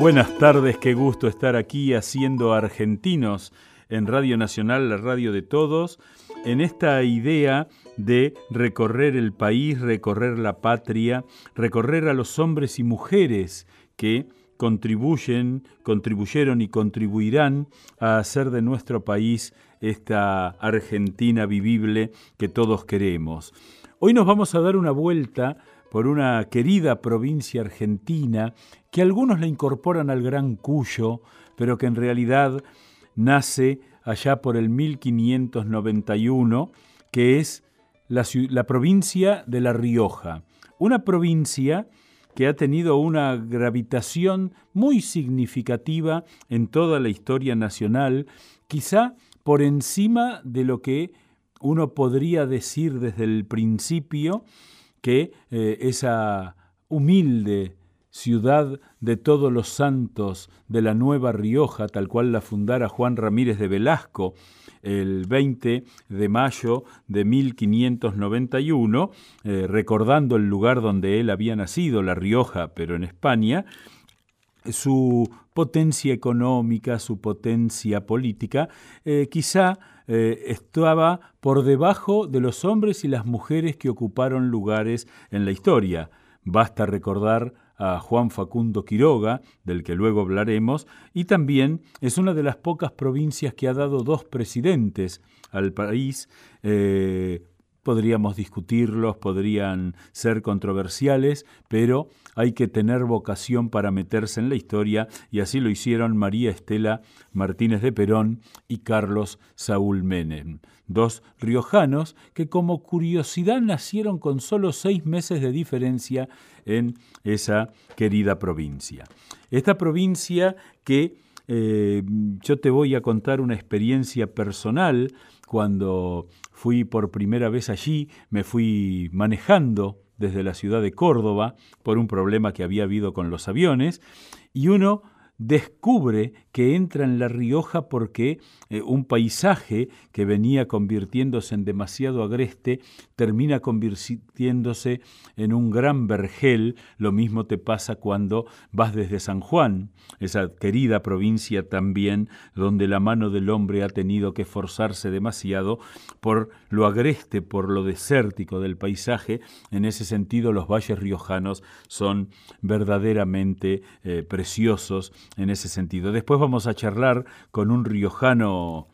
Buenas tardes, qué gusto estar aquí haciendo argentinos en Radio Nacional, la radio de todos, en esta idea de recorrer el país, recorrer la patria, recorrer a los hombres y mujeres que contribuyen, contribuyeron y contribuirán a hacer de nuestro país esta Argentina vivible que todos queremos. Hoy nos vamos a dar una vuelta por una querida provincia argentina que algunos la incorporan al Gran Cuyo, pero que en realidad nace allá por el 1591, que es la, la provincia de La Rioja. Una provincia que ha tenido una gravitación muy significativa en toda la historia nacional, quizá por encima de lo que uno podría decir desde el principio que eh, esa humilde ciudad de todos los santos de la Nueva Rioja, tal cual la fundara Juan Ramírez de Velasco el 20 de mayo de 1591, eh, recordando el lugar donde él había nacido, La Rioja, pero en España, su potencia económica, su potencia política, eh, quizá eh, estaba por debajo de los hombres y las mujeres que ocuparon lugares en la historia. Basta recordar a Juan Facundo Quiroga, del que luego hablaremos, y también es una de las pocas provincias que ha dado dos presidentes al país, eh, podríamos discutirlos, podrían ser controversiales, pero hay que tener vocación para meterse en la historia y así lo hicieron María Estela Martínez de Perón y Carlos Saúl Menem, dos riojanos que como curiosidad nacieron con solo seis meses de diferencia en esa querida provincia. Esta provincia que eh, yo te voy a contar una experiencia personal cuando fui por primera vez allí, me fui manejando desde la ciudad de Córdoba por un problema que había habido con los aviones y uno descubre que entra en La Rioja porque eh, un paisaje que venía convirtiéndose en demasiado agreste termina convirtiéndose en un gran vergel. Lo mismo te pasa cuando vas desde San Juan, esa querida provincia también, donde la mano del hombre ha tenido que esforzarse demasiado por lo agreste, por lo desértico del paisaje. En ese sentido, los valles riojanos son verdaderamente eh, preciosos en ese sentido. Después vamos a charlar con un riojano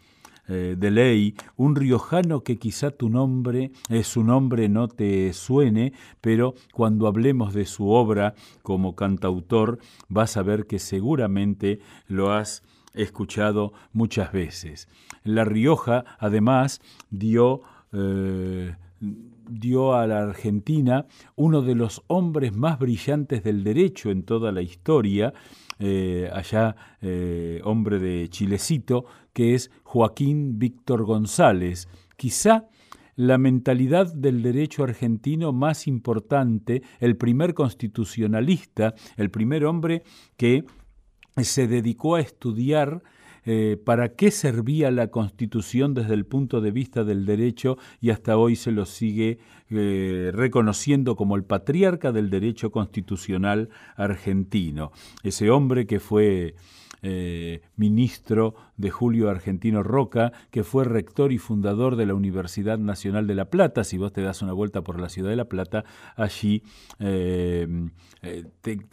eh, de ley, un riojano que quizá tu nombre, eh, su nombre no te suene, pero cuando hablemos de su obra como cantautor vas a ver que seguramente lo has escuchado muchas veces. La Rioja, además, dio... Eh, dio a la Argentina uno de los hombres más brillantes del derecho en toda la historia, eh, allá eh, hombre de Chilecito, que es Joaquín Víctor González. Quizá la mentalidad del derecho argentino más importante, el primer constitucionalista, el primer hombre que se dedicó a estudiar eh, para qué servía la Constitución desde el punto de vista del derecho y hasta hoy se lo sigue eh, reconociendo como el patriarca del derecho constitucional argentino. Ese hombre que fue eh, ministro de Julio Argentino Roca, que fue rector y fundador de la Universidad Nacional de La Plata. Si vos te das una vuelta por la ciudad de La Plata, allí te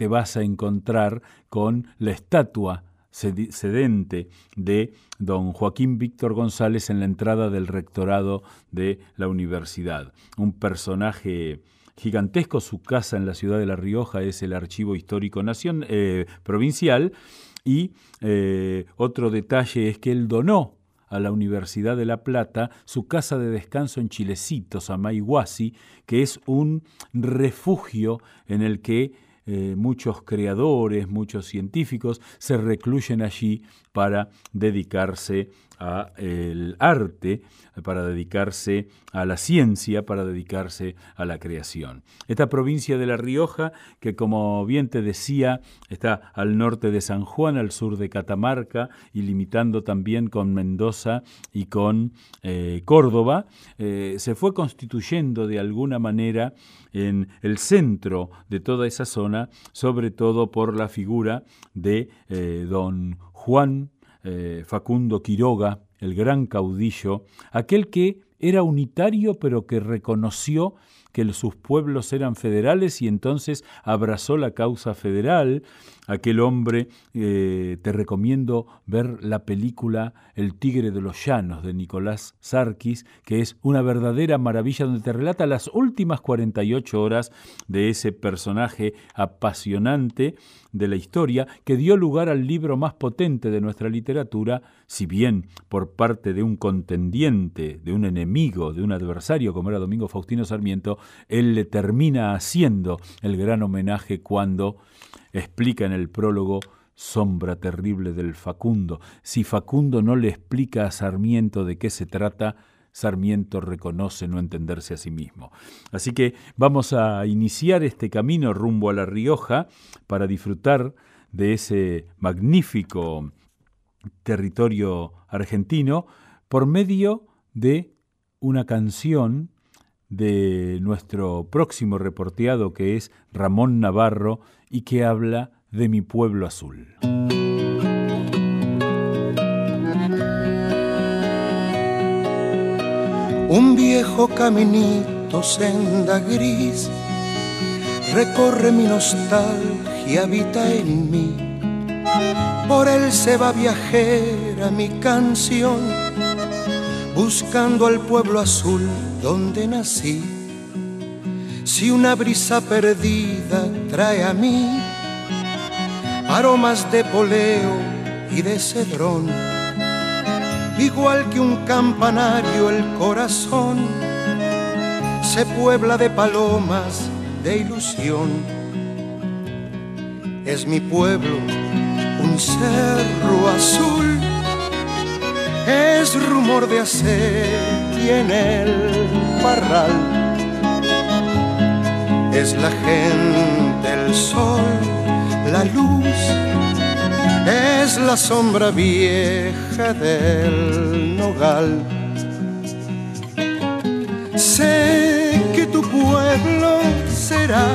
vas a encontrar con la estatua sedente de don Joaquín Víctor González en la entrada del rectorado de la universidad. Un personaje gigantesco, su casa en la ciudad de La Rioja es el Archivo Histórico Nación, eh, Provincial, y eh, otro detalle es que él donó a la Universidad de La Plata su casa de descanso en Chilecitos, Amaiguasi, que es un refugio en el que eh, muchos creadores, muchos científicos se recluyen allí para dedicarse al arte, para dedicarse a la ciencia, para dedicarse a la creación. Esta provincia de La Rioja, que como bien te decía, está al norte de San Juan, al sur de Catamarca y limitando también con Mendoza y con eh, Córdoba, eh, se fue constituyendo de alguna manera en el centro de toda esa zona sobre todo por la figura de eh, don Juan eh, Facundo Quiroga, el gran caudillo, aquel que era unitario pero que reconoció que sus pueblos eran federales y entonces abrazó la causa federal. Aquel hombre, eh, te recomiendo ver la película El Tigre de los Llanos de Nicolás Sarkis, que es una verdadera maravilla donde te relata las últimas 48 horas de ese personaje apasionante de la historia que dio lugar al libro más potente de nuestra literatura, si bien por parte de un contendiente, de un enemigo, de un adversario como era Domingo Faustino Sarmiento, él le termina haciendo el gran homenaje cuando explica en el prólogo sombra terrible del Facundo. Si Facundo no le explica a Sarmiento de qué se trata, Sarmiento reconoce no entenderse a sí mismo. Así que vamos a iniciar este camino rumbo a La Rioja para disfrutar de ese magnífico territorio argentino por medio de una canción de nuestro próximo reporteado que es Ramón Navarro y que habla de mi pueblo azul. Un viejo caminito, senda gris, recorre mi nostalgia, habita en mí. Por él se va viajera mi canción, buscando al pueblo azul donde nací. Si una brisa perdida trae a mí aromas de poleo y de cedrón, igual que un campanario el corazón se puebla de palomas de ilusión. Es mi pueblo un cerro azul, es rumor de y en el parral. Es la gente, el sol, la luz, es la sombra vieja del nogal. Sé que tu pueblo será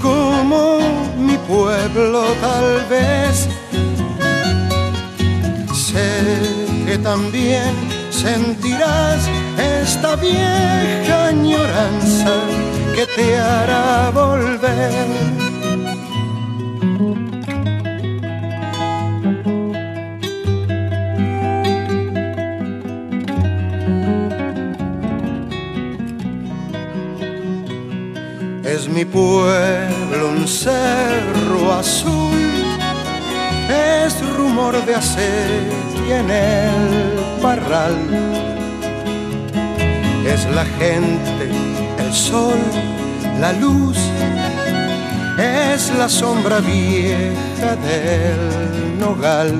como mi pueblo tal vez. Sé que también sentirás esta vieja añoranza que te hará volver. Es mi pueblo un cerro azul, es rumor de hacer en el parral. Es la gente, el sol, la luz, es la sombra vieja del nogal.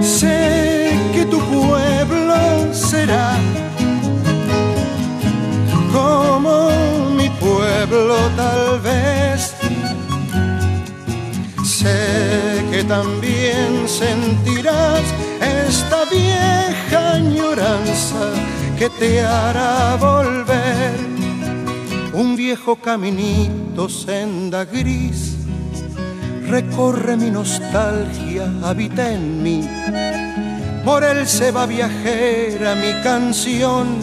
Sé que tu pueblo será como mi pueblo tal vez sé también sentirás esta vieja añoranza que te hará volver. Un viejo caminito, senda gris, recorre mi nostalgia, habita en mí. Por él se va viajera mi canción,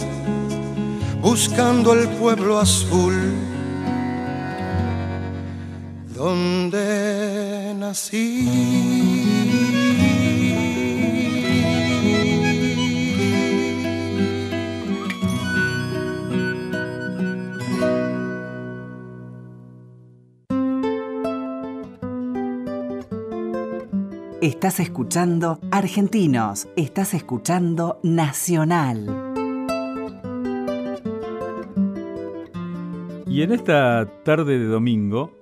buscando el pueblo azul donde nací. Estás escuchando Argentinos, estás escuchando Nacional. Y en esta tarde de domingo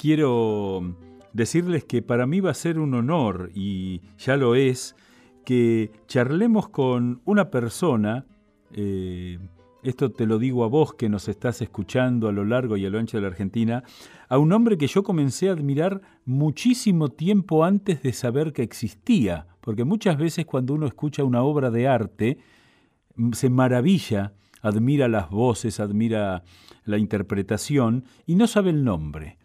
quiero decirles que para mí va a ser un honor, y ya lo es, que charlemos con una persona, eh, esto te lo digo a vos que nos estás escuchando a lo largo y a lo ancho de la Argentina, a un hombre que yo comencé a admirar muchísimo tiempo antes de saber que existía, porque muchas veces cuando uno escucha una obra de arte, se maravilla admira las voces, admira la interpretación y no sabe el nombre.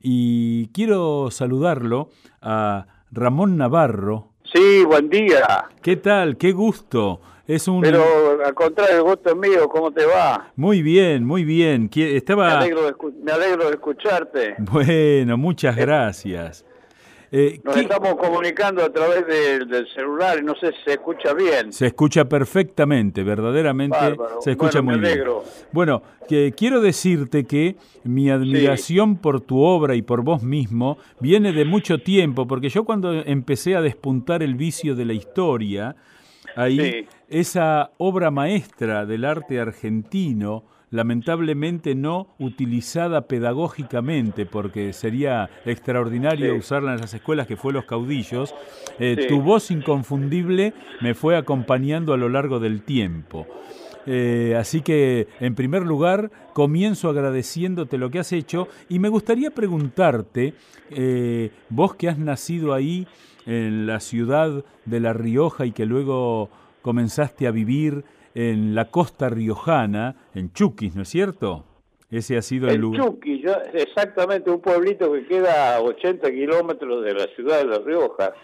Y quiero saludarlo a Ramón Navarro. Sí, buen día. ¿Qué tal? Qué gusto. Es un... Pero al contrario, el gusto es mío, ¿cómo te va? Muy bien, muy bien. Estaba... Me alegro de, me alegro de escucharte. Bueno, muchas gracias. Eh, Nos estamos comunicando a través del celular y no sé si se escucha bien. Se escucha perfectamente, verdaderamente se escucha muy bien. Bueno, que quiero decirte que mi admiración por tu obra y por vos mismo viene de mucho tiempo, porque yo cuando empecé a despuntar el vicio de la historia, ahí esa obra maestra del arte argentino, lamentablemente no utilizada pedagógicamente, porque sería extraordinario usarla en las escuelas que fue Los Caudillos, eh, tu voz inconfundible me fue acompañando a lo largo del tiempo. Eh, así que, en primer lugar, comienzo agradeciéndote lo que has hecho y me gustaría preguntarte, eh, vos que has nacido ahí en la ciudad de La Rioja y que luego comenzaste a vivir en la costa riojana, en Chuquis, ¿no es cierto? Ese ha sido el, lugar. Chuquis, exactamente, un pueblito que queda a 80 kilómetros de la ciudad de La Rioja.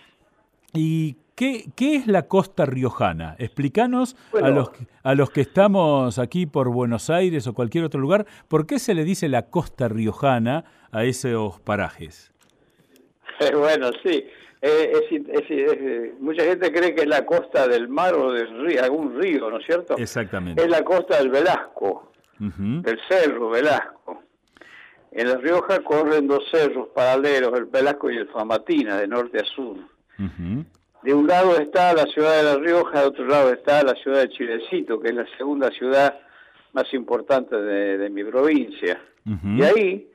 ¿Y qué, qué es la costa riojana? Explícanos a, los, a los que estamos aquí por Buenos Aires o cualquier otro lugar, ¿por qué se le dice la costa riojana a esos parajes? bueno, sí. Eh, es, mucha gente cree que es la costa del mar o del río, algún río, ¿no es cierto? Exactamente. Es la costa del Velasco, del cerro Velasco. En La Rioja corren dos cerros paralelos, el Velasco y el Famatina, de norte a sur. De un lado está la ciudad de La Rioja, de otro lado está la ciudad de Chilecito, que es la segunda ciudad más importante de, mi provincia. Y ahí,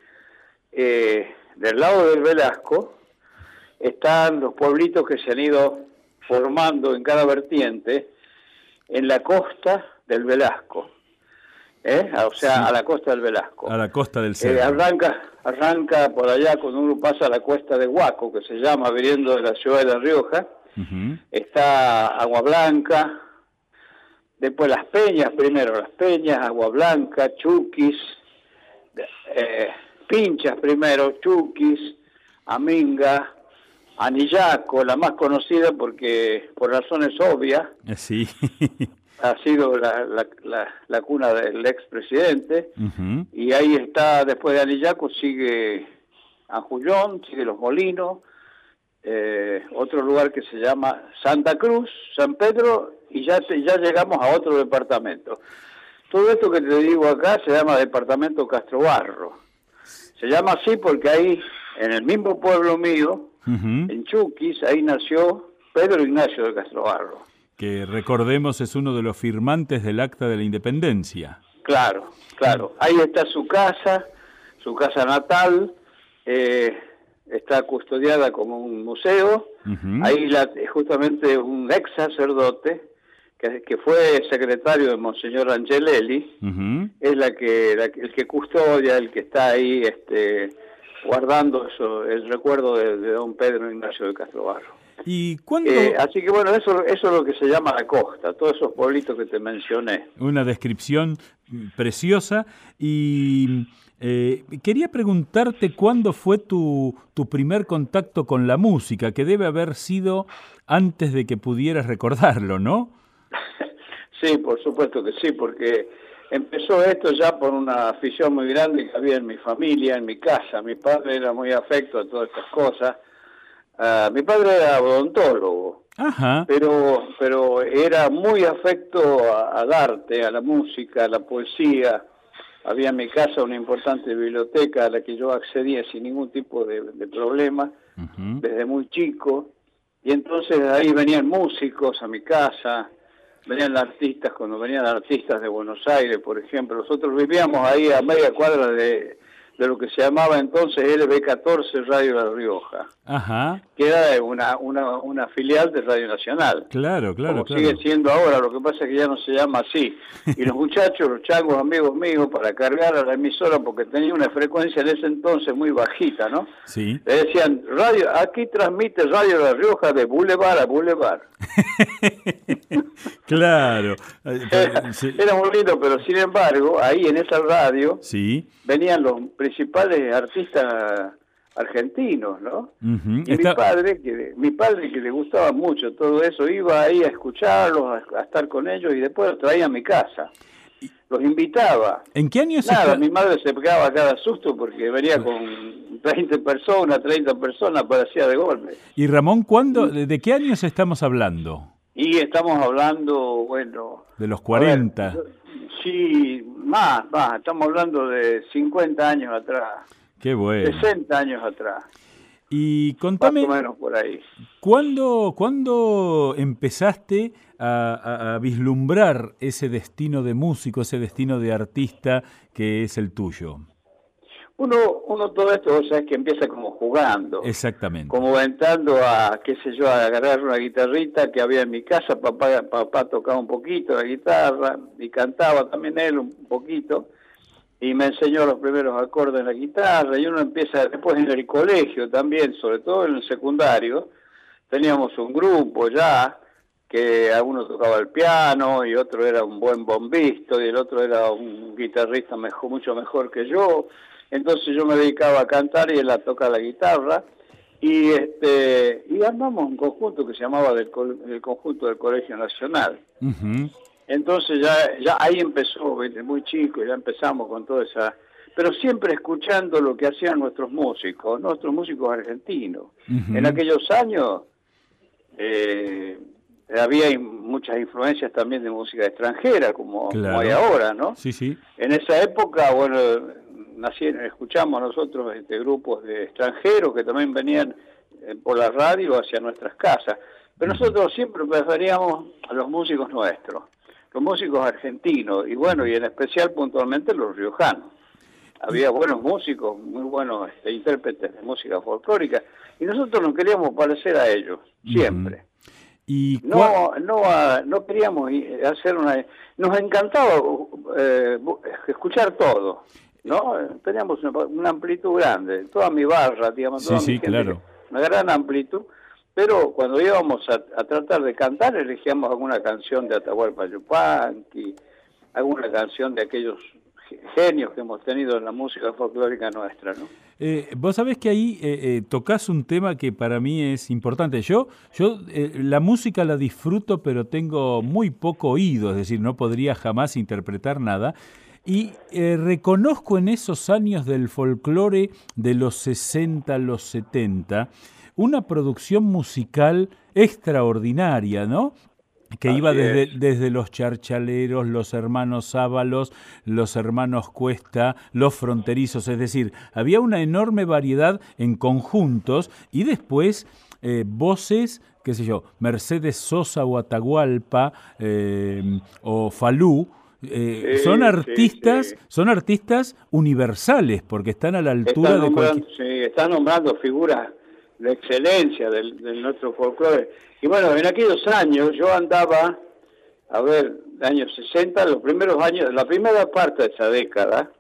eh, del lado del Velasco, están los pueblitos que se han ido formando en cada vertiente en la costa del Velasco. ¿eh? O sea, a la costa del Velasco. A la costa del Cerro. Eh, arranca, arranca por allá cuando uno pasa a la cuesta de Huaco, que se llama, viniendo de la ciudad de La Rioja. Está Agua Blanca, después Las Peñas, primero Las Peñas, Agua Blanca, Chuquis, eh, Pinchas primero, Chuquis, Aminga, Anillaco, la más conocida porque por razones obvias, eh, sí. ha sido la, la, cuna del expresidente, y ahí está, después de Anillaco, sigue Anjullón, sigue Los Molinos, eh, otro lugar que se llama Santa Cruz, San Pedro, y ya, ya llegamos a otro departamento. Todo esto que te digo acá se llama Departamento Castrobarro. Se llama así porque ahí, en el mismo pueblo mío, en Chuquis, ahí nació Pedro Ignacio de Castrobarro. Que recordemos es uno de los firmantes del Acta de la Independencia. Claro, claro. Ahí está su casa, su casa natal, eh, está custodiada como un museo. Ahí la, justamente un ex sacerdote, que, fue secretario de Monseñor Angelelli, es la que, el que custodia, el que está ahí este, guardando eso, el recuerdo de, don Pedro Ignacio de Castro Barro. ¿Y cuándo... Eh, así que bueno, eso, eso es lo que se llama la costa, todos esos pueblitos que te mencioné. Una descripción preciosa y eh, quería preguntarte cuándo fue tu, tu primer contacto con la música, que debe haber sido antes de que pudieras recordarlo, ¿no? sí, por supuesto que sí, porque Empezó esto ya por una afición muy grande que había en mi familia, en mi casa. Mi padre era muy afecto a todas estas cosas. Ah, mi padre era odontólogo, pero pero era muy afecto al arte, a la música, a la poesía. Había en mi casa una importante biblioteca a la que yo accedía sin ningún tipo de, problema, desde muy chico. Y entonces ahí venían músicos a mi casa, venían artistas, cuando venían artistas de Buenos Aires, por ejemplo, nosotros vivíamos ahí a media cuadra de, de lo que se llamaba entonces LB14 Radio La Rioja, Ajá. que era una, una, una filial de Radio Nacional. Claro, claro, como sigue siendo ahora, lo que pasa es que ya no se llama así. Y los muchachos, los changos amigos míos, para cargar a la emisora, porque tenía una frecuencia en ese entonces muy bajita, ¿no? Sí. Le decían, radio, aquí transmite Radio La Rioja de Boulevard a Boulevard. claro. Era, muy lindo, pero sin embargo, ahí en esa radio sí. venían los principales artistas argentinos, ¿no? y mi padre, que mi padre que le gustaba mucho todo eso, iba ahí a escucharlos, a, estar con ellos y después los traía a mi casa. Los invitaba. ¿En qué años? Nada, mi madre se pegaba cada susto porque venía con 20 personas, 30 personas, parecía de golpe. ¿Y Ramón, cuándo, de qué años estamos hablando? Y estamos hablando, bueno... De los 40. Sí, más, más, estamos hablando de 50 años atrás. Qué bueno. 60 años atrás. Y contame, Más o menos por ahí. ¿cuándo, ¿cuándo empezaste a, vislumbrar ese destino de músico, ese destino de artista que es el tuyo? Uno, uno todo esto, o sea, es que empieza como jugando. Exactamente. Como entrando a, qué sé yo, a agarrar una guitarrita que había en mi casa, papá, papá tocaba un poquito la guitarra y cantaba también él un poquito y me enseñó los primeros acordes en la guitarra y uno empieza después en el colegio también, sobre todo en el secundario, teníamos un grupo ya que uno tocaba el piano y otro era un buen bombista y el otro era un guitarrista mejor, mucho mejor que yo, entonces yo me dedicaba a cantar y él a tocar la guitarra y este y armamos un conjunto que se llamaba del, el conjunto del Colegio Nacional. Entonces ya, ya ahí empezó, muy chico, ya empezamos con toda esa... Pero siempre escuchando lo que hacían nuestros músicos, nuestros músicos argentinos. En aquellos años eh, había muchas influencias también de música extranjera, como, hay ahora, ¿no? Sí, sí. En esa época, bueno, nacieron, escuchamos nosotros este, grupos de extranjeros que también venían eh, por la radio hacia nuestras casas. Pero nosotros siempre preferíamos a los músicos nuestros los músicos argentinos y bueno, y en especial puntualmente los riojanos. Había buenos músicos, muy buenos este, intérpretes de música folclórica y nosotros nos queríamos parecer a ellos, siempre. ¿Y no, no, no queríamos hacer una... Nos encantaba eh, escuchar todo, ¿no? Teníamos una, amplitud grande, toda mi barra, digamos, toda sí, claro. una gran amplitud pero cuando íbamos a, tratar de cantar, elegíamos alguna canción de Atahualpa Yupanqui, alguna canción de aquellos genios que hemos tenido en la música folclórica nuestra, ¿no? Eh, vos sabés que ahí eh, eh, tocas un tema que para mí es importante. Yo, yo la música la disfruto, pero tengo muy poco oído, es decir, no podría jamás interpretar nada. Y reconozco en esos años del folclore de los 60, los 70, una producción musical extraordinaria, ¿no? que iba desde, desde, los charchaleros, los hermanos Ábalos, los hermanos Cuesta, los fronterizos, es decir, había una enorme variedad en conjuntos y después eh, voces, qué sé yo, Mercedes Sosa o Atahualpa eh, o Falú, eh, son artistas, son artistas universales porque están a la altura de cualquier... Sí, están nombrando figuras la excelencia del, de nuestro folclore. Y bueno, en aquellos años yo andaba, a ver, años 60, los primeros años, la primera parte de esa década,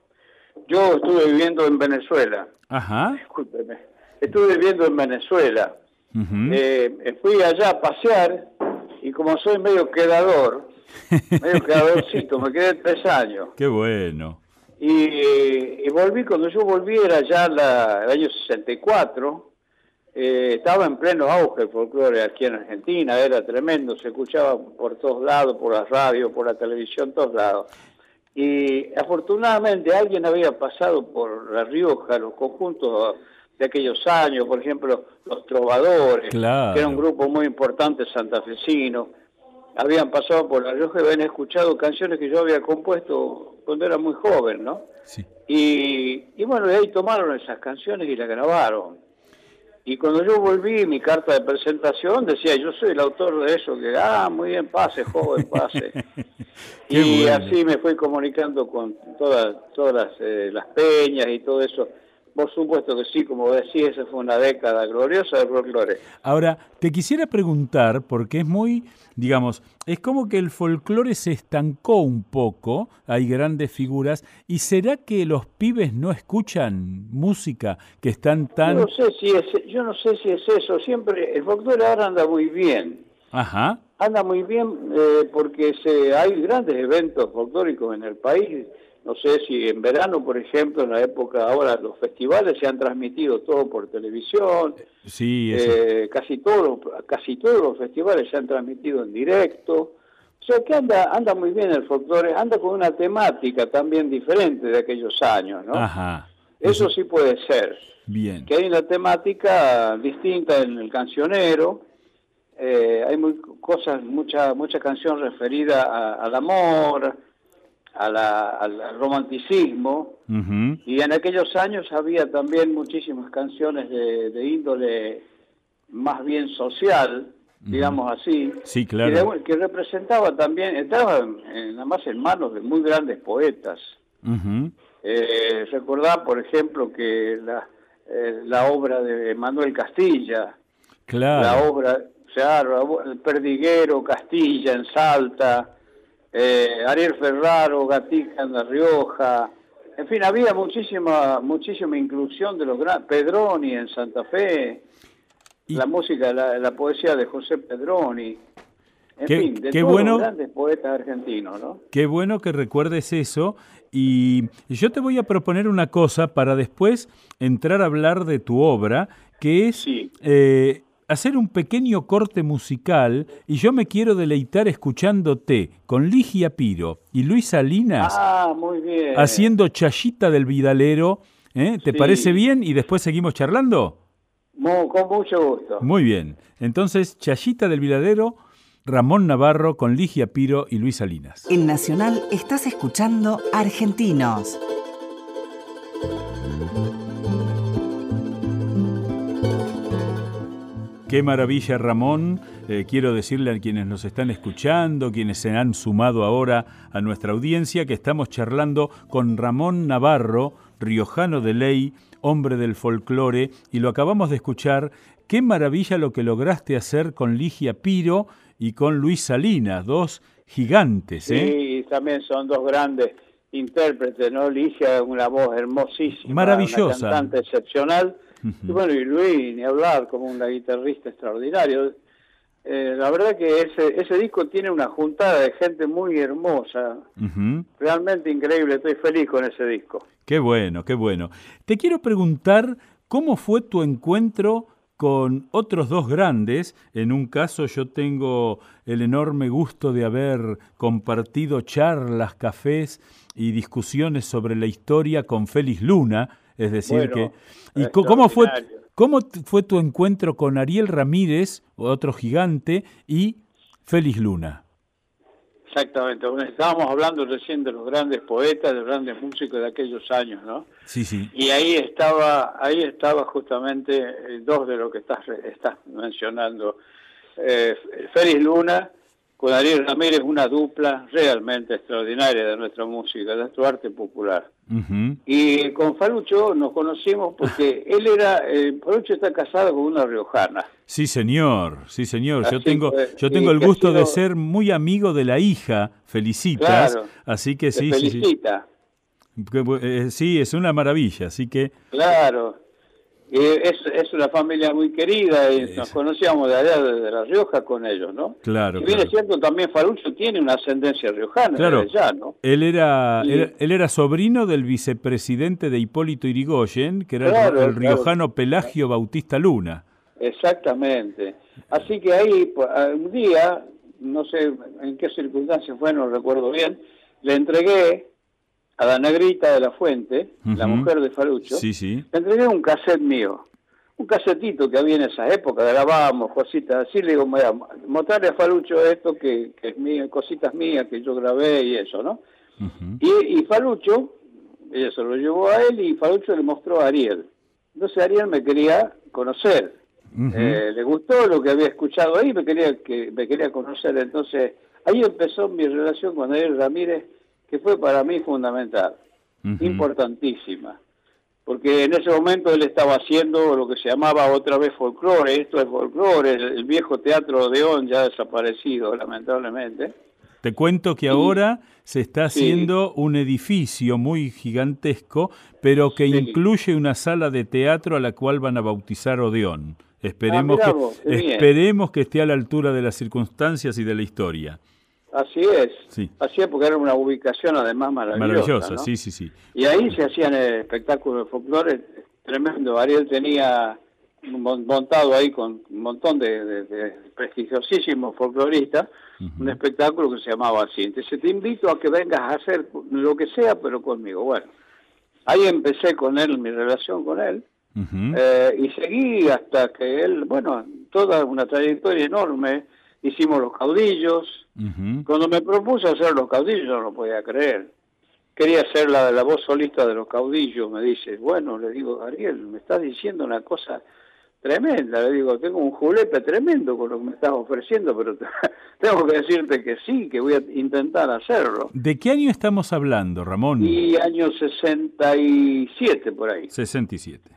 yo estuve viviendo en Venezuela. Ajá. Discúlpeme. Estuve viviendo en Venezuela. Eh, fui allá a pasear y como soy medio quedador, medio me quedé tres años. Qué bueno. Y, volví, cuando yo volví era ya la, el año 64, eh, estaba en pleno auge el folclore aquí en Argentina, era tremendo, se escuchaba por todos lados, por la radio, por la televisión, todos lados. Y afortunadamente alguien había pasado por La Rioja, los conjuntos de aquellos años, por ejemplo, Los Trovadores, que era un grupo muy importante santafesino, habían pasado por La Rioja y habían escuchado canciones que yo había compuesto cuando era muy joven, ¿no? Sí. Y, y bueno, de ahí tomaron esas canciones y las grabaron. Y cuando yo volví, mi carta de presentación decía, yo soy el autor de eso, que, ah, muy bien, pase, joven, pase. y así me fui comunicando con todas, todas eh, las peñas y todo eso. Por supuesto que sí, como decía, esa fue una década gloriosa de folclore. Ahora, te quisiera preguntar, porque es muy, digamos, es como que el folclore se estancó un poco, hay grandes figuras, ¿y será que los pibes no escuchan música que están tan... Yo no sé si es, yo no sé si es eso, siempre, el folclore ahora anda muy bien. Ajá. anda muy bien eh, porque se, hay grandes eventos folclóricos en el país. No sé si en verano, por ejemplo, en la época ahora los festivales se han transmitido todo por televisión. Sí, eh, casi todos casi todos los festivales se han transmitido en directo. O sea que anda anda muy bien el folclore, anda con una temática también diferente de aquellos años, ¿no? Ajá. Eso sí puede ser. Bien. Que hay una temática distinta en el cancionero eh, hay muy, cosas, mucha, mucha canción referida al amor, al romanticismo, y en aquellos años había también muchísimas canciones de, índole más bien social, digamos así, sí, claro. que, representaba también, estaba nada más en manos de muy grandes poetas. eh, recordar, por ejemplo, que la, eh, la obra de Manuel Castilla, claro. la obra Claro, el Perdiguero, Castilla en Salta, eh, Ariel Ferraro, Gatica en La Rioja, en fin, había muchísima muchísima inclusión de los grandes, Pedroni en Santa Fe, la música, la, la, poesía de José Pedroni, en fin, de todos los grandes poetas argentinos, ¿no? Qué bueno que recuerdes eso. Y yo te voy a proponer una cosa para después entrar a hablar de tu obra, que es eh, hacer un pequeño corte musical y yo me quiero deleitar escuchándote con Ligia Piro y Luis Salinas ah, haciendo Chayita del Vidalero. ¿eh? ¿Te parece bien? Y después seguimos charlando. con mucho gusto. Muy bien. Entonces, Chayita del Vidalero, Ramón Navarro con Ligia Piro y Luis Salinas. En Nacional estás escuchando Argentinos. Qué maravilla, Ramón. Eh, quiero decirle a quienes nos están escuchando, quienes se han sumado ahora a nuestra audiencia, que estamos charlando con Ramón Navarro, riojano de ley, hombre del folclore, y lo acabamos de escuchar. Qué maravilla lo que lograste hacer con Ligia Piro y con Luis Salinas, dos gigantes. ¿eh? Sí, también son dos grandes intérpretes, ¿no? Ligia, una voz hermosísima, maravillosa, una cantante excepcional y bueno, y Luis, ni hablar, como un guitarrista extraordinario. Eh, la verdad que ese, ese disco tiene una juntada de gente muy hermosa, realmente increíble, estoy feliz con ese disco. Qué bueno, qué bueno. Te quiero preguntar cómo fue tu encuentro con otros dos grandes. En un caso yo tengo el enorme gusto de haber compartido charlas, cafés y discusiones sobre la historia con Félix Luna, es decir, que... ¿Y cómo fue, cómo fue tu encuentro con Ariel Ramírez, otro gigante, y Félix Luna? Exactamente, estábamos hablando recién de los grandes poetas, de los grandes músicos de aquellos años, ¿no? Sí, sí. Y ahí estaba, ahí estaba justamente eh, dos de lo que estás, estás mencionando. Eh, Félix Luna con Ariel Ramírez una dupla realmente extraordinaria de nuestra música, de nuestro arte popular. Y con Falucho nos conocimos porque él era, eh, Falucho está casado con una riojana. Sí, señor, sí, señor. yo tengo, yo tengo el gusto de ser muy amigo de la hija, Felicitas, así que sí, sí, sí. Eh, sí, es una maravilla, así que... Claro, es, es una familia muy querida y nos conocíamos de allá, de La Rioja, con ellos, ¿no? Claro. Y bien es cierto, también Farucho tiene una ascendencia riojana, claro. allá, ¿no? Él era, él, era sobrino del vicepresidente de Hipólito Irigoyen, que era el, riojano Pelagio Bautista Luna. Exactamente. Así que ahí, pues, un día, no sé en qué circunstancias fue, no recuerdo bien, le entregué a la negrita de la fuente, la mujer de Falucho, sí, sí. le entregué un cassette mío, un casetito que había en esa época, grabábamos cositas así, le digo, mostrarle a Falucho esto que, es mío, cositas mías que yo grabé y eso, ¿no? y, y, Falucho, ella se lo llevó a él y Falucho le mostró a Ariel. Entonces Ariel me quería conocer, eh, le gustó lo que había escuchado ahí, me quería, que, me quería conocer, entonces ahí empezó mi relación con Ariel Ramírez, que fue para mí fundamental, importantísima, porque en ese momento él estaba haciendo lo que se llamaba otra vez folclore, esto es folclore, el, viejo teatro de On ya desaparecido, lamentablemente. Te cuento que ahora se está haciendo un edificio muy gigantesco, pero que incluye una sala de teatro a la cual van a bautizar Odeón. Esperemos, Ah, que, esperemos que esté a la altura de las circunstancias y de la historia. Así es. Sí. Así es porque era una ubicación además maravillosa. Maravillosa, ¿no? sí, sí, sí. Y ahí se hacían espectáculos de folclore tremendo. Ariel tenía mon- montado ahí con un montón de, de- de prestigiosísimos folcloristas un espectáculo que se llamaba así. Entonces te invito a que vengas a hacer lo que sea, pero conmigo. Bueno, ahí empecé con él, mi relación con él, eh, y seguí hasta que él, bueno, toda una trayectoria enorme. Hicimos los caudillos, cuando me propuso hacer los caudillos, no lo podía creer. Quería ser la, la voz solista de los caudillos, me dice. Bueno, le digo, Ariel, me estás diciendo una cosa tremenda. Le digo, tengo un julepe tremendo con lo que me estás ofreciendo, pero tengo que decirte que sí, que voy a intentar hacerlo. ¿De qué año estamos hablando, Ramón? Y año 67, por ahí. 67.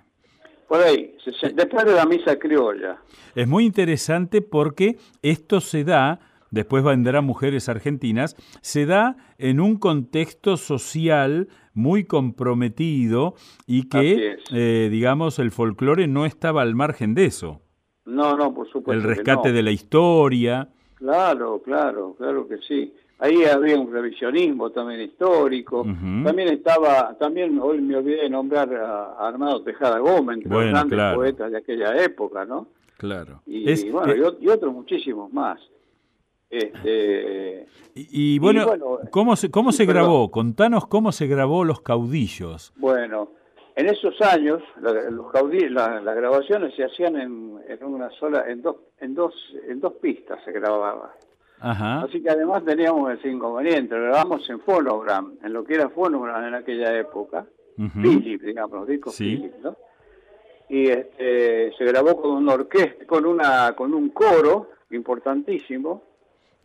Por ahí, después de la misa criolla. Es muy interesante porque esto se da, después vendrán mujeres argentinas, se da en un contexto social muy comprometido y que, eh, digamos, el folclore no estaba al margen de eso. No, no, por supuesto. El que rescate no. de la historia. Claro, claro, claro que sí. Ahí había un revisionismo también histórico. También estaba, también hoy me olvidé de nombrar a Armado Tejada Gómez, entre Bueno, los grandes claro. poetas de aquella época, ¿no? Claro. Y, Es- bueno, y, ot- y otros muchísimos más. Este, y, y bueno, bueno, ¿cómo se, cómo se perdón. grabó? Contanos cómo se grabó Los Caudillos. bueno, en esos años la- los caudillos, la- las grabaciones se hacían en, en una sola, en dos, en dos, en dos pistas se grababa. Ajá. Así que además teníamos ese inconveniente, lo grabamos en Phonogram, en lo que era Phonogram en aquella época, Ujú. Philip, digamos, los discos Sí. Philip, ¿no? Y este, se grabó con una orquesta, con una, con un coro importantísimo,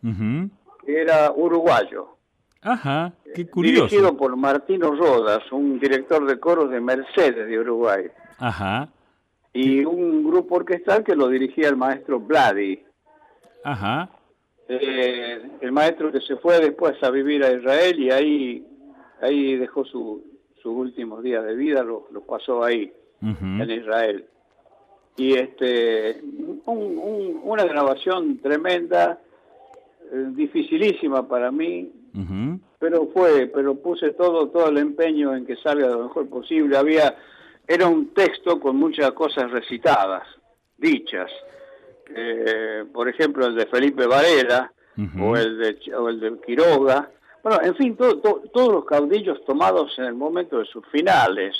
que era uruguayo, Ajá, qué curioso. dirigido por Martino Rodas, un director de coros de Mercedes de Uruguay, Ajá, y un grupo orquestal que lo dirigía el maestro Blady. ajá. Eh, el maestro que se fue después a vivir a Israel y ahí ahí dejó su, sus últimos días de vida, los los pasó ahí, en Israel. Y este un- un- una grabación tremenda, eh, dificilísima para mí, pero fue, pero puse todo todo el empeño en que salga lo mejor posible. Había era un texto con muchas cosas recitadas, dichas. Eh, por ejemplo, el de Felipe Varela o el de o el de Quiroga. Bueno, en fin, todo- todo- todos los caudillos tomados en el momento de sus finales.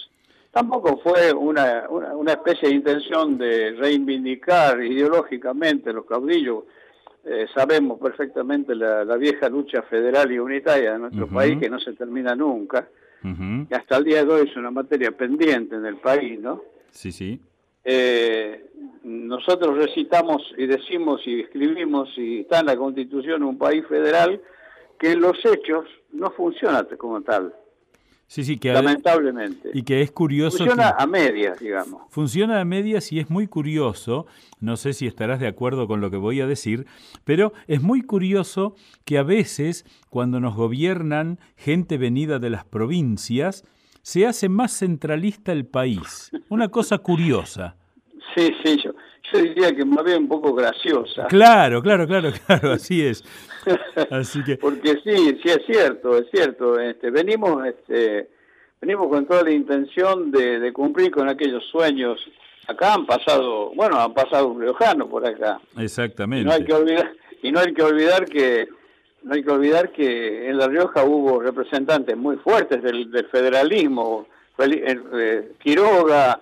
Tampoco fue una, una, una especie de intención de reivindicar ideológicamente los caudillos. Eh, sabemos perfectamente la, la vieja lucha federal y unitaria de nuestro país que no se termina nunca. Y hasta el día de hoy es una materia pendiente en el país, ¿no? Sí, sí. Eh, nosotros recitamos y decimos y escribimos y está en la Constitución un país federal que en los hechos no funciona como tal, Sí, sí, que lamentablemente. y que es curioso Funciona que a medias, digamos. funciona a medias y es muy curioso, no sé si estarás de acuerdo con lo que voy a decir, pero es muy curioso que a veces cuando nos gobiernan gente venida de las provincias, se hace más centralista el país. Una cosa curiosa. Sí, sí, yo, yo diría que más bien un poco graciosa. Claro, claro, claro, claro, así es. Así que Porque sí, sí es cierto, es cierto. Este, venimos, este, venimos con toda la intención de, de cumplir con aquellos sueños. Acá han pasado, bueno, han pasado un riojano por acá. Y exactamente. no hay que olvidar, y no hay que olvidar que no hay que olvidar que en La Rioja hubo representantes muy fuertes del, del federalismo, eh, eh, Quiroga,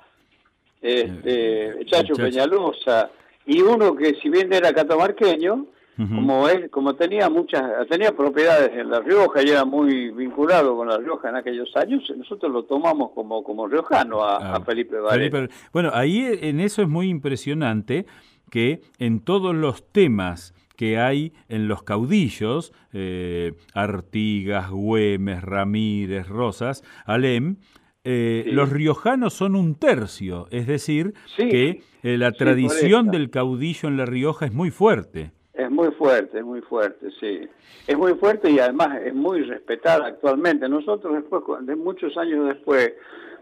este, Chacho Chacho. Peñalosa, y uno que si bien era catamarqueño, como él, como tenía muchas, tenía propiedades en La Rioja y era muy vinculado con La Rioja en aquellos años, nosotros lo tomamos como, como riojano a, Ah, a Felipe Varela. Bueno, ahí e, en eso es muy impresionante que en todos los temas que hay en los caudillos, eh, Artigas, Güemes, Ramírez, Rosas, Alem, eh, Sí. los riojanos son un tercio, es decir, Sí, que eh, la sí, tradición del caudillo en La Rioja es muy fuerte. Es muy fuerte, es muy fuerte, sí. Es muy fuerte y además es muy respetada actualmente. Nosotros después, de muchos años después,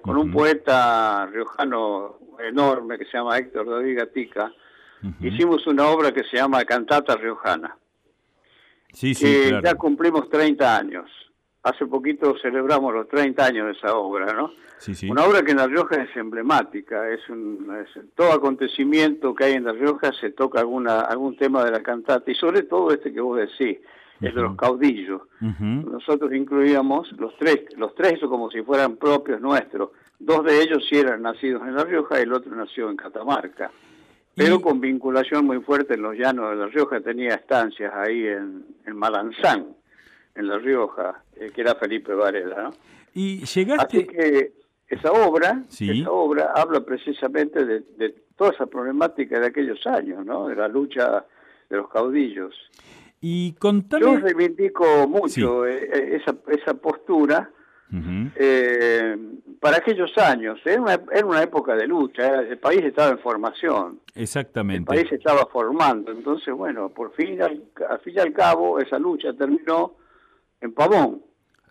con un poeta riojano enorme que se llama Héctor David Gatica, hicimos una obra que se llama Cantata Riojana. Sí, sí, que ya cumplimos 30 años. Hace poquito celebramos los 30 años de esa obra, ¿no? Sí, sí. Una obra que en La Rioja es emblemática, es, un, todo acontecimiento que hay en La Rioja se toca alguna, algún tema de la cantata y sobre todo este que vos decís, es de los caudillos. Nosotros incluíamos los tres, los tres como si fueran propios nuestros. Dos de ellos sí eran nacidos en La Rioja y el otro nació en Catamarca. Pero con vinculación muy fuerte en los llanos de La Rioja, tenía estancias ahí en, en Malanzán, en La Rioja, eh, que era Felipe Varela, ¿no? Y llegaste... Así que esa obra, esa obra habla precisamente de, toda esa problemática de aquellos años, ¿no? De la lucha de los caudillos. Y contame... Yo reivindico mucho eh, eh, esa, esa postura eh, para aquellos años. Era una, era una época de lucha, el país estaba en formación. Exactamente. El país estaba formando. Entonces, bueno, por fin, al, al fin y al cabo, esa lucha terminó en Pavón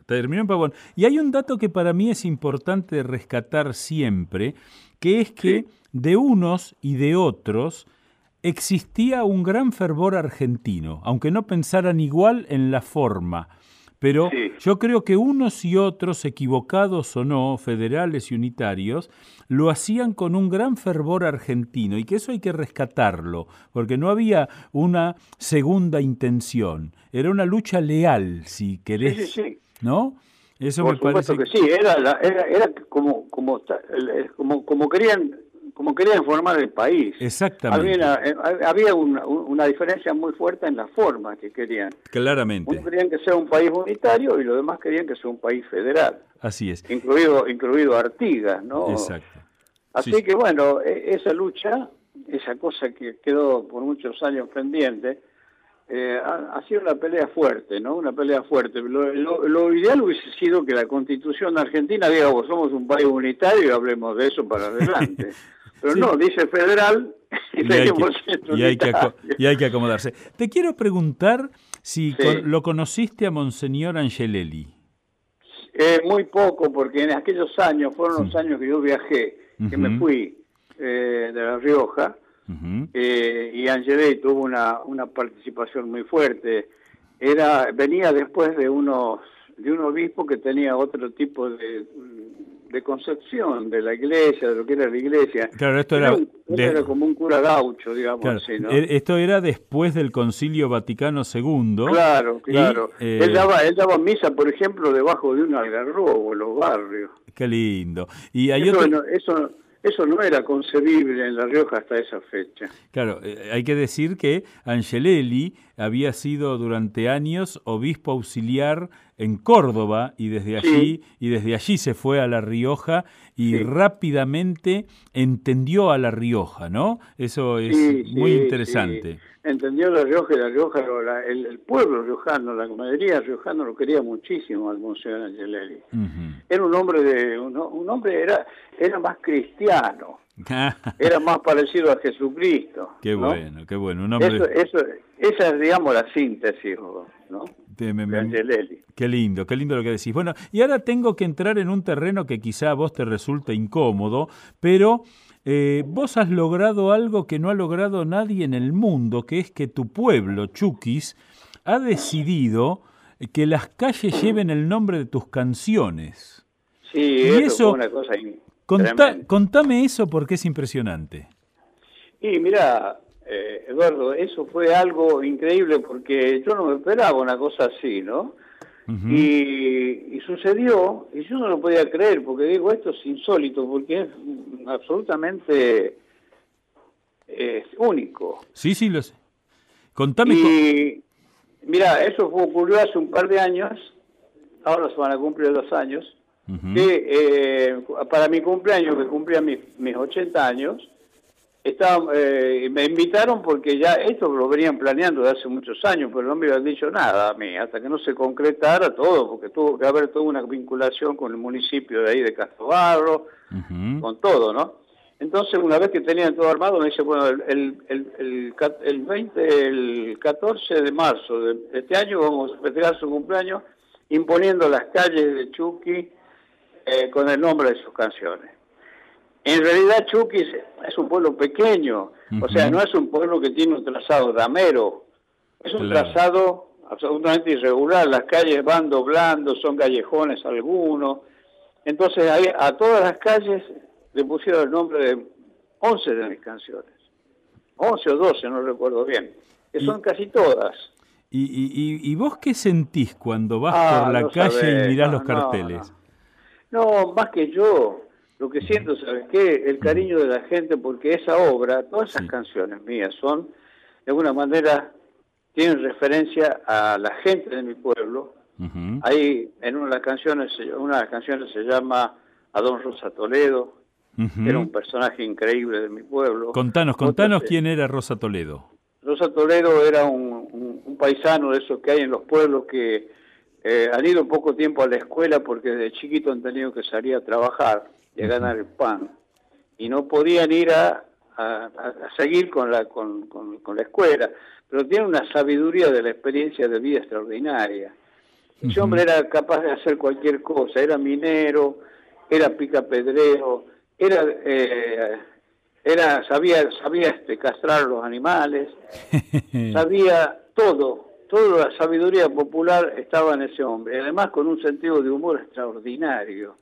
terminó en Pavón. Y hay un dato que para mí es importante rescatar siempre, que es que de unos y de otros existía un gran fervor argentino, aunque no pensaran igual en la forma. Pero yo creo que unos y otros, equivocados o no, federales y unitarios, lo hacían con un gran fervor argentino y que eso hay que rescatarlo, porque no había una segunda intención, era una lucha leal, si querés. ¿no? Eso me parece que sí, era, era, era como, como, como, como querían como querían formar el país. Exactamente. Había, eh, una, una, diferencia muy fuerte en la forma que querían. Claramente. Unos querían que sea un país unitario y los demás querían que sea un país federal. Así es. Incluido, incluido Artigas, ¿no? Exacto. Así que bueno, e, esa lucha, esa cosa que quedó por muchos años pendiente, eh, ha, sido una pelea fuerte, ¿no? Una pelea fuerte. Lo, ideal hubiese sido que la constitución argentina diga, vos somos un país unitario y hablemos de eso para adelante. Pero no, dice federal y, y, hay que, y, hay que, y, hay que, acomodarse. Te quiero preguntar si lo conociste a Monseñor Angelelli. Eh, muy poco, porque en aquellos años, fueron los años que yo viajé, que me fui eh, de La Rioja, eh, y Angelé tuvo una, una participación muy fuerte. Era, venía después de unos de un obispo que tenía otro tipo de, de concepción de la iglesia, de lo que era la iglesia. Claro, esto era, era, como un cura gaucho, digamos así, ¿no? E, esto era después del Concilio Vaticano II. Claro, claro. Eh, él, daba, él daba misa, por ejemplo, debajo de un algarrobo en los barrios. Qué lindo. Y hay eso, otro... eso eso no era concebible en La Rioja hasta esa fecha. Claro, eh, hay que decir que Angelelli había sido durante años obispo auxiliar en Córdoba y desde allí y desde allí se fue a La Rioja y rápidamente entendió a La Rioja, ¿no? Eso es muy interesante entendió La Rioja y La Rioja, el, pueblo riojano, la mayoría riojano lo quería muchísimo al Monseñor Angelelli. Era un hombre de, un, hombre era, era más cristiano, era más parecido a Jesucristo. Qué bueno, qué bueno. Un hombre... eso, esa es, digamos, la síntesis, ¿no? Angelelli. Qué lindo, qué lindo lo que decís. Bueno, y ahora tengo que entrar en un terreno que quizá a vos te resulte incómodo, pero eh, vos has logrado algo que no ha logrado nadie en el mundo, que es que tu pueblo, Chukis, ha decidido que las calles lleven el nombre de tus canciones. Sí, y eso, una cosa Contame eso porque es impresionante. Y mira, eh, Eduardo, eso fue algo increíble porque yo no me esperaba una cosa así, ¿no? y, sucedió, y yo no lo podía creer, porque digo, esto es insólito, porque es absolutamente único. Sí, sí, lo sé. Contame. Y mira, eso ocurrió hace un par de años, ahora se van a cumplir dos años, que eh, para mi cumpleaños, que cumplía mis, mis 80 años, estaba, eh, me invitaron porque ya esto lo venían planeando de hace muchos años, pero no me habían dicho nada a mí, hasta que no se concretara todo, porque tuvo que haber toda una vinculación con el municipio de ahí de Castrobarro, con todo, ¿no? Entonces, una vez que tenían todo armado, me dice, bueno, el, el, el, el 20, el 14 de marzo de este año vamos a festejar su cumpleaños imponiendo las calles de Chucky eh, con el nombre de sus canciones. En realidad Chucky es un pueblo pequeño, o sea, no es un pueblo que tiene un trazado damero, es un trazado absolutamente irregular, las calles van doblando, son callejones algunos, entonces ahí, a todas las calles le pusieron el nombre de 11 de mis canciones, 11 o 12, no recuerdo bien, que son casi todas. ¿Y, y, y vos qué sentís cuando vas ah, por la calle y mirás los carteles? No, más que yo, lo que siento, ¿sabes qué? El cariño de la gente, porque esa obra, todas esas canciones mías son, de alguna manera, tienen referencia a la gente de mi pueblo. Ahí, en una de las canciones, una de las canciones se llama A Don Rosa Toledo, era un personaje increíble de mi pueblo. Contanos, contanos quién era Rosa Toledo. Rosa Toledo era un, un, paisano de esos que hay en los pueblos que eh, han ido poco tiempo a la escuela porque de chiquito han tenido que salir a trabajar y a ganar el pan y no podían ir a, a, seguir con la, con, con, la escuela, pero tiene una sabiduría de la experiencia de vida extraordinaria. Ese hombre era capaz de hacer cualquier cosa, era minero, era picapedrero, era eh, era sabía sabía este, castrar los animales, sabía todo, toda la sabiduría popular estaba en ese hombre, además con un sentido de humor extraordinario.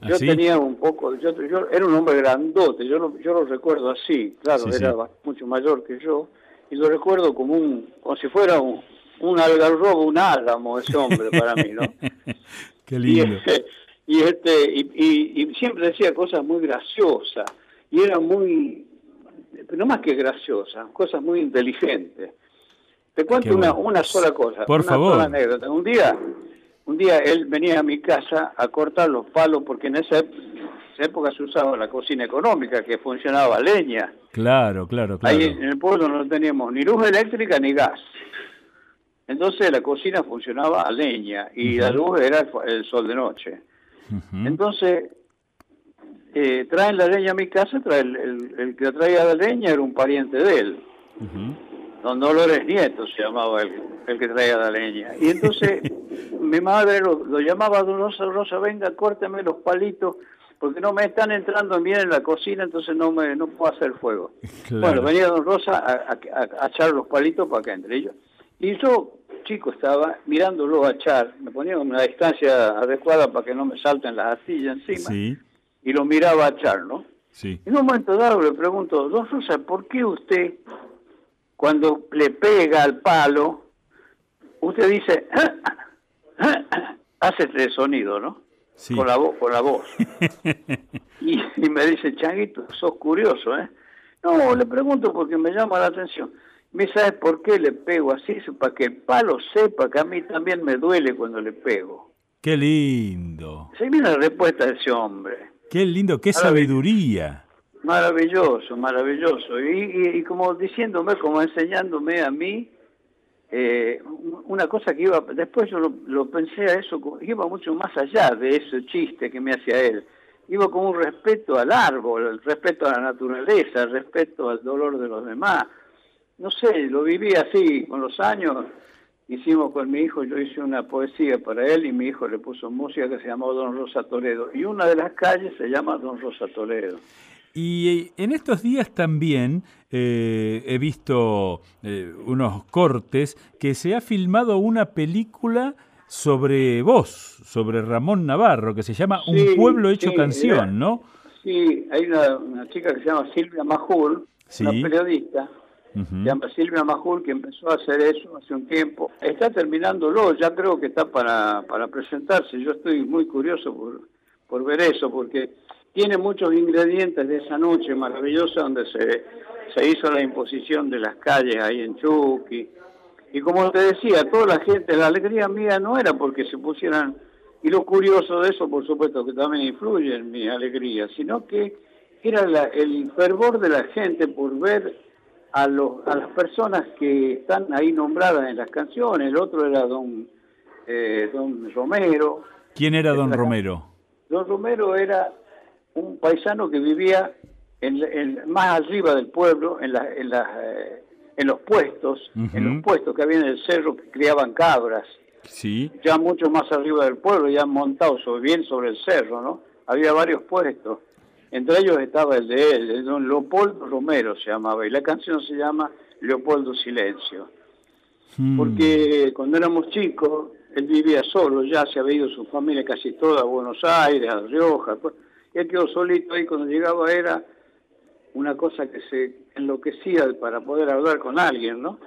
¿Ah, yo tenía un poco, yo, yo, era un hombre grandote, yo lo, yo lo recuerdo así, claro, era mucho mayor que yo, y lo recuerdo como un, como si fuera un, un algarrobo, un álamo ese hombre para mí, ¿no? Qué lindo. Y, este, y, y siempre decía cosas muy graciosas y era muy, no más que graciosa, cosas muy inteligentes. Te cuento una, una sola cosa. Por una favor. Sola anécdota. Un día, un día él venía a mi casa a cortar los palos porque en esa, época se usaba la cocina económica que funcionaba leña. Claro, claro, claro. Ahí en el pueblo no teníamos ni luz eléctrica ni gas. Entonces la cocina funcionaba a leña y la luz era el, sol de noche. Entonces eh, traen la leña a mi casa, trae el, el, que traía la leña era un pariente de él. Don Dolores Nieto se llamaba el, el que traía la leña. Y entonces mi madre lo, llamaba, Don Rosa, Rosa, venga, córteme los palitos, porque no me están entrando bien en la cocina, entonces no me no puedo hacer fuego. Bueno, venía Don Rosa a, a, echar los palitos para que entre ellos. Y yo, chico, estaba mirándolo a echar, me ponía en una distancia adecuada para que no me salten las astillas encima. Sí y lo miraba a echar, ¿no? Sí. En un momento dado le pregunto, Don Rosa, ¿por qué usted, cuando le pega al palo, usted dice, hace este sonido, ¿no? Sí. Con, la con la voz. y, me dice, Changuito, sos curioso, ¿eh? No, le pregunto porque me llama la atención. ¿Me sabes por qué le pego así? Para que el palo sepa que a mí también me duele cuando le pego. Qué lindo. Se viene la respuesta de ese hombre. Qué lindo, qué sabiduría. Maravilloso, maravilloso. Y, como diciéndome, como enseñándome a mí, eh, una cosa que iba, después yo lo, pensé a eso, iba mucho más allá de ese chiste que me hacía él. Iba con un respeto al árbol, el respeto a la naturaleza, el respeto al dolor de los demás. No sé, lo viví así con los años hicimos con mi hijo, yo hice una poesía para él y mi hijo le puso música que se llamó Don Rosa Toledo. Y una de las calles se llama Don Rosa Toledo. Y en estos días también eh, he visto eh, unos cortes que se ha filmado una película sobre vos, sobre Ramón Navarro, que se llama Un pueblo hecho canción, ¿no? Sí, hay una, chica que se llama Silvia Majul, una periodista, se llama Silvia Majul, que empezó a hacer eso hace un tiempo. Está terminándolo, ya creo que está para, para presentarse. Yo estoy muy curioso por, por ver eso, porque tiene muchos ingredientes de esa noche maravillosa donde se, se hizo la imposición de las calles ahí en Chucky. Y como te decía, toda la gente, la alegría mía no era porque se pusieran, y lo curioso de eso, por supuesto, que también influye en mi alegría, sino que era el fervor de la gente por ver a, los, a las personas que están ahí nombradas en las canciones. El otro era don, eh, don Romero. ¿Quién era don Romero? Don Romero era un paisano que vivía en, más arriba del pueblo, en, la, en, eh, en los puestos, en los puestos que había en el cerro que criaban cabras. Sí. Ya mucho más arriba del pueblo, ya montado sobre, bien sobre el cerro, ¿no? Había varios puestos. Entre ellos estaba el de él, el don Leopoldo Romero se llamaba, y la canción se llama Leopoldo Silencio. Hmm. Porque cuando éramos chicos, él vivía solo, ya se había ido su familia casi toda a Buenos Aires, a Rioja. Él quedó solito ahí cuando llegaba, era una cosa que se enloquecía para poder hablar con alguien, ¿no?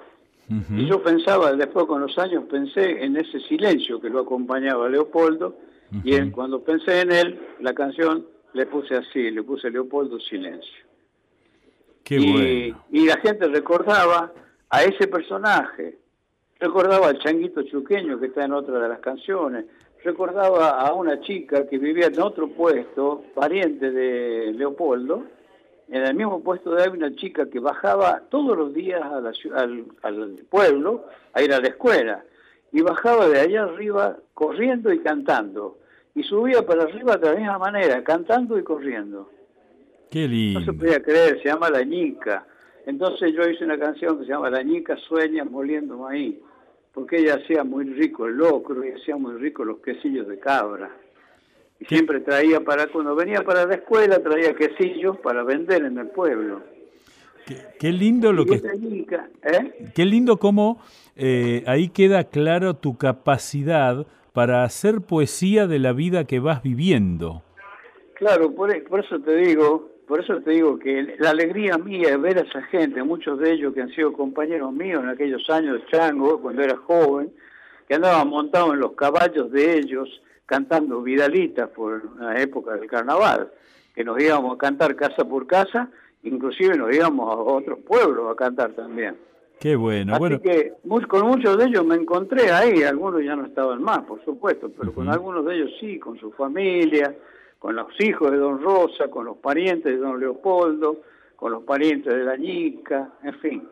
Y yo pensaba, después con los años pensé en ese silencio que lo acompañaba a Leopoldo, y cuando pensé en él, la canción le puse así, le puse Leopoldo Silencio. Qué y, bueno. y la gente recordaba a ese personaje, recordaba al changuito chuqueño que está en otra de las canciones, recordaba a una chica que vivía en otro puesto, pariente de Leopoldo, en el mismo puesto de ahí una chica que bajaba todos los días a la, al, al, pueblo a ir a la escuela y bajaba de allá arriba corriendo y cantando y subía para arriba de la misma manera, cantando y corriendo. Qué lindo. No se podía creer, se llama La Ñica. Entonces yo hice una canción que se llama La Ñica sueña moliendo maíz, porque ella hacía muy rico el locro y hacía muy rico los quesillos de cabra. Y siempre traía para, cuando venía para la escuela, traía quesillos para vender en el pueblo. Qué, lindo lo que... ¿eh? Qué lindo cómo eh, ahí queda claro tu capacidad para hacer poesía de la vida que vas viviendo. Claro, por, por eso te digo, por eso te digo que la alegría mía es ver a esa gente, muchos de ellos que han sido compañeros míos en aquellos años de chango, cuando era joven, que andaban montados en los caballos de ellos, cantando Vidalitas por la época del carnaval, que nos íbamos a cantar casa por casa, inclusive nos íbamos a otros pueblos a cantar también. Qué bueno. Así bueno. que con muchos de ellos me encontré ahí, algunos ya no estaban más, por supuesto, pero con algunos de ellos sí, con su familia, con los hijos de don Rosa, con los parientes de don Leopoldo, con los parientes de la Ñica, en fin.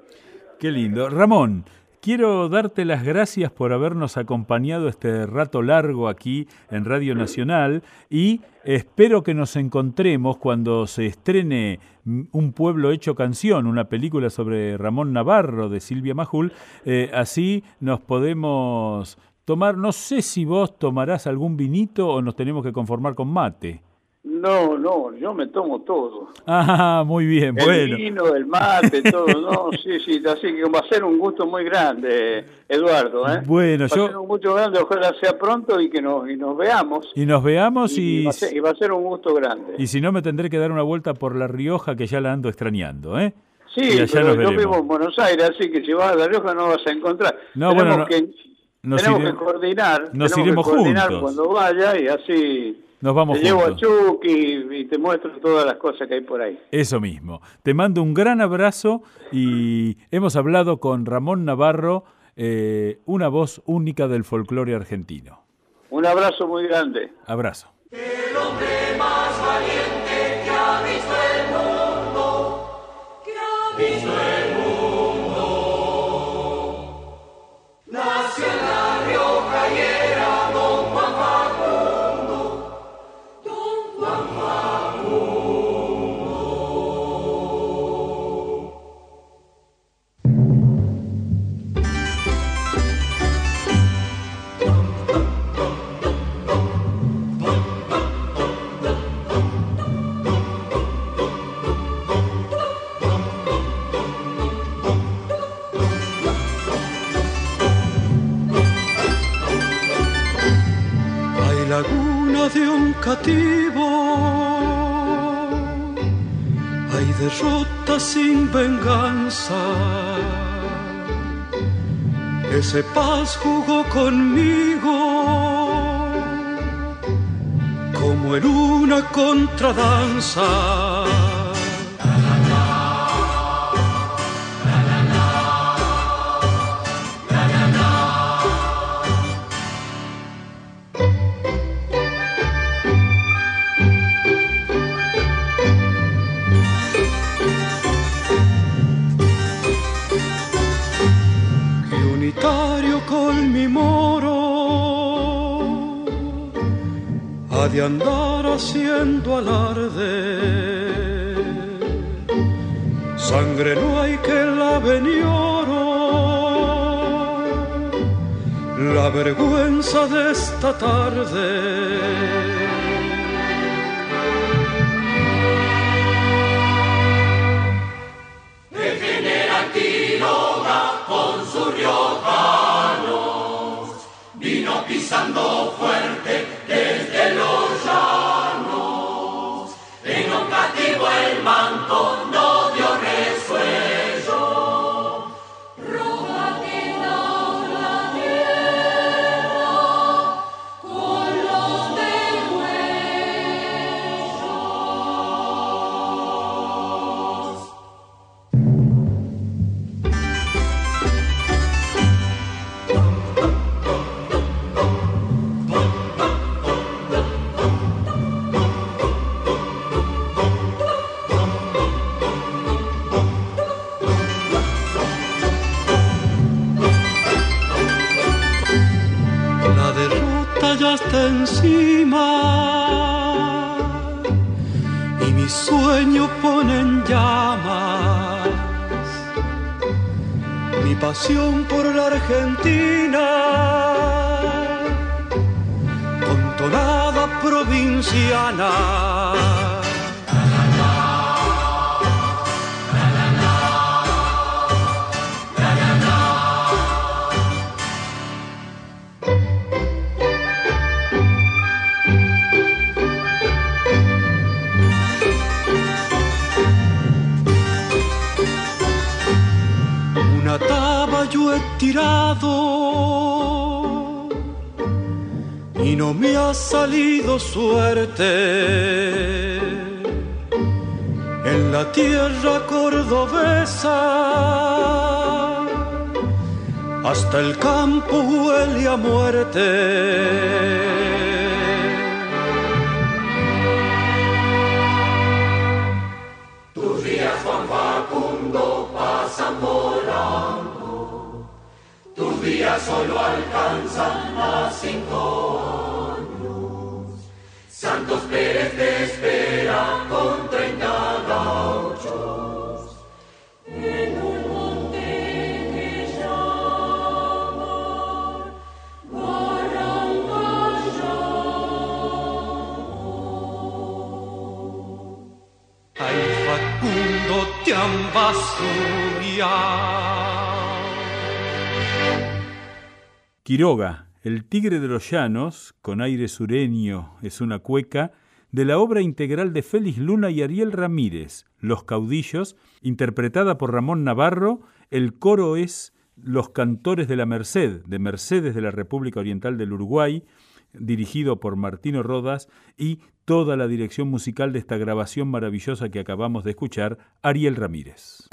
Qué lindo. Ramón, Quiero darte las gracias por habernos acompañado este rato largo aquí en Radio Nacional y espero que nos encontremos cuando se estrene Un pueblo hecho canción, una película sobre Ramón Navarro de Silvia Majul. Eh, así nos podemos tomar, no sé si vos tomarás algún vinito o nos tenemos que conformar con mate. No, no, yo me tomo todo. Ah, muy bien, el bueno. El vino, el mate, todo, no, sí, sí, así que va a ser un gusto muy grande, Eduardo, ¿eh? Bueno, va yo... a ser un gusto grande, ojalá sea pronto y que nos, y nos veamos. Y nos veamos y... Y va, a ser, y va a ser un gusto grande. Y si no, me tendré que dar una vuelta por La Rioja, que ya la ando extrañando, ¿eh? Sí, pero yo vivo en Buenos Aires, así que si vas a La Rioja no vas a encontrar. No, bueno, no, que, nos tenemos que coordinar, nos iremos que coordinar juntos. cuando vaya y así nos vamos te llevo a juntos. Chucky y te muestro todas las cosas que hay por ahí. Eso mismo. Te mando un gran abrazo y hemos hablado con Ramón Navarro, eh, una voz única del folclore argentino. Un abrazo muy grande. Abrazo. El hombre más valiente que ha visto el mundo, que ha visto el mundo, hay derrota sin venganza. Ese paz jugó conmigo como en una contradanza. De andar haciendo alarde. Sangre no hay que la oro, la vergüenza de esta tarde. Pisando fuerte por la Argentina. Con tonada provinciana ha salido suerte en la tierra cordobesa. Hasta el campo huele a muerte. días solo alcanzan a cinco. Santos Pérez te espera con treinta gauchos en un monte que llama Guarangayo. Ay, Facundo te ambasuria. Quiroga, el tigre de los llanos, con aire sureño, es una cueca, de la obra integral de Félix Luna y Ariel Ramírez, Los Caudillos, interpretada por Ramón Navarro, el coro es Los Cantores de la Merced, de Mercedes de la República Oriental del Uruguay, dirigido por Martino Rodas, y toda la dirección musical de esta grabación maravillosa que acabamos de escuchar, Ariel Ramírez.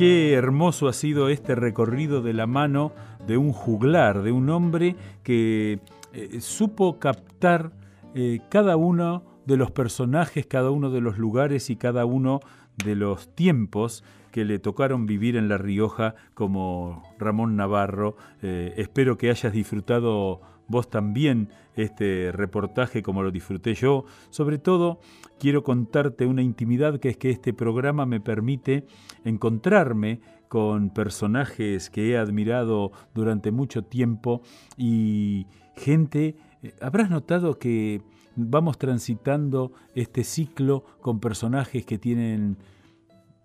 Qué hermoso ha sido este recorrido de la mano de un juglar, de un hombre que eh, supo captar eh, cada uno de los personajes, cada uno de los lugares y cada uno de los tiempos que le tocaron vivir en La Rioja como Ramón Navarro. Eh, espero que hayas disfrutado vos también este reportaje como lo disfruté yo. Sobre todo, quiero contarte una intimidad que es que este programa me permite encontrarme con personajes que he admirado durante mucho tiempo y gente, eh, habrás notado que vamos transitando este ciclo con personajes que tienen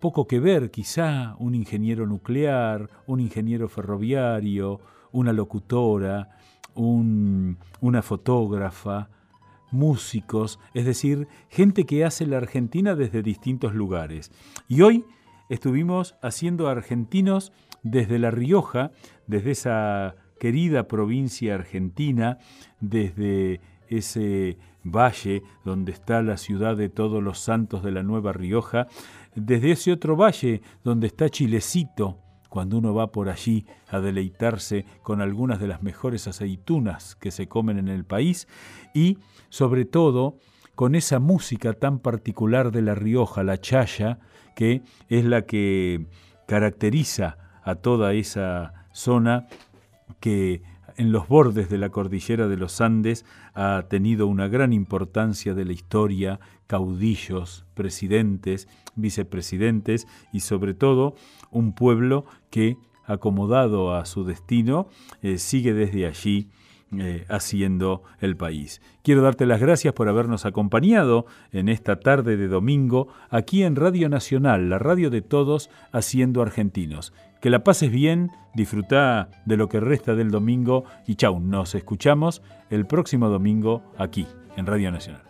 poco que ver, quizá un ingeniero nuclear, un ingeniero ferroviario, una locutora, una fotógrafa, músicos, es decir, gente que hace la Argentina desde distintos lugares. Y hoy estuvimos haciendo argentinos desde La Rioja, desde esa querida provincia argentina, desde ese valle donde está la ciudad de todos los santos de la Nueva Rioja, desde ese otro valle donde está Chilecito, cuando uno va por allí a deleitarse con algunas de las mejores aceitunas que se comen en el país y sobre todo con esa música tan particular de La Rioja, la chaya, que es la que caracteriza a toda esa zona que en los bordes de la cordillera de los Andes ha tenido una gran importancia de la historia, caudillos, presidentes, vicepresidentes y sobre todo un pueblo que, acomodado a su destino, eh, sigue desde allí eh, haciendo el país. Quiero darte las gracias por habernos acompañado en esta tarde de domingo aquí en Radio Nacional, la radio de todos haciendo argentinos. Que la pases bien, disfruta de lo que resta del domingo y chau, nos escuchamos el próximo domingo aquí en Radio Nacional.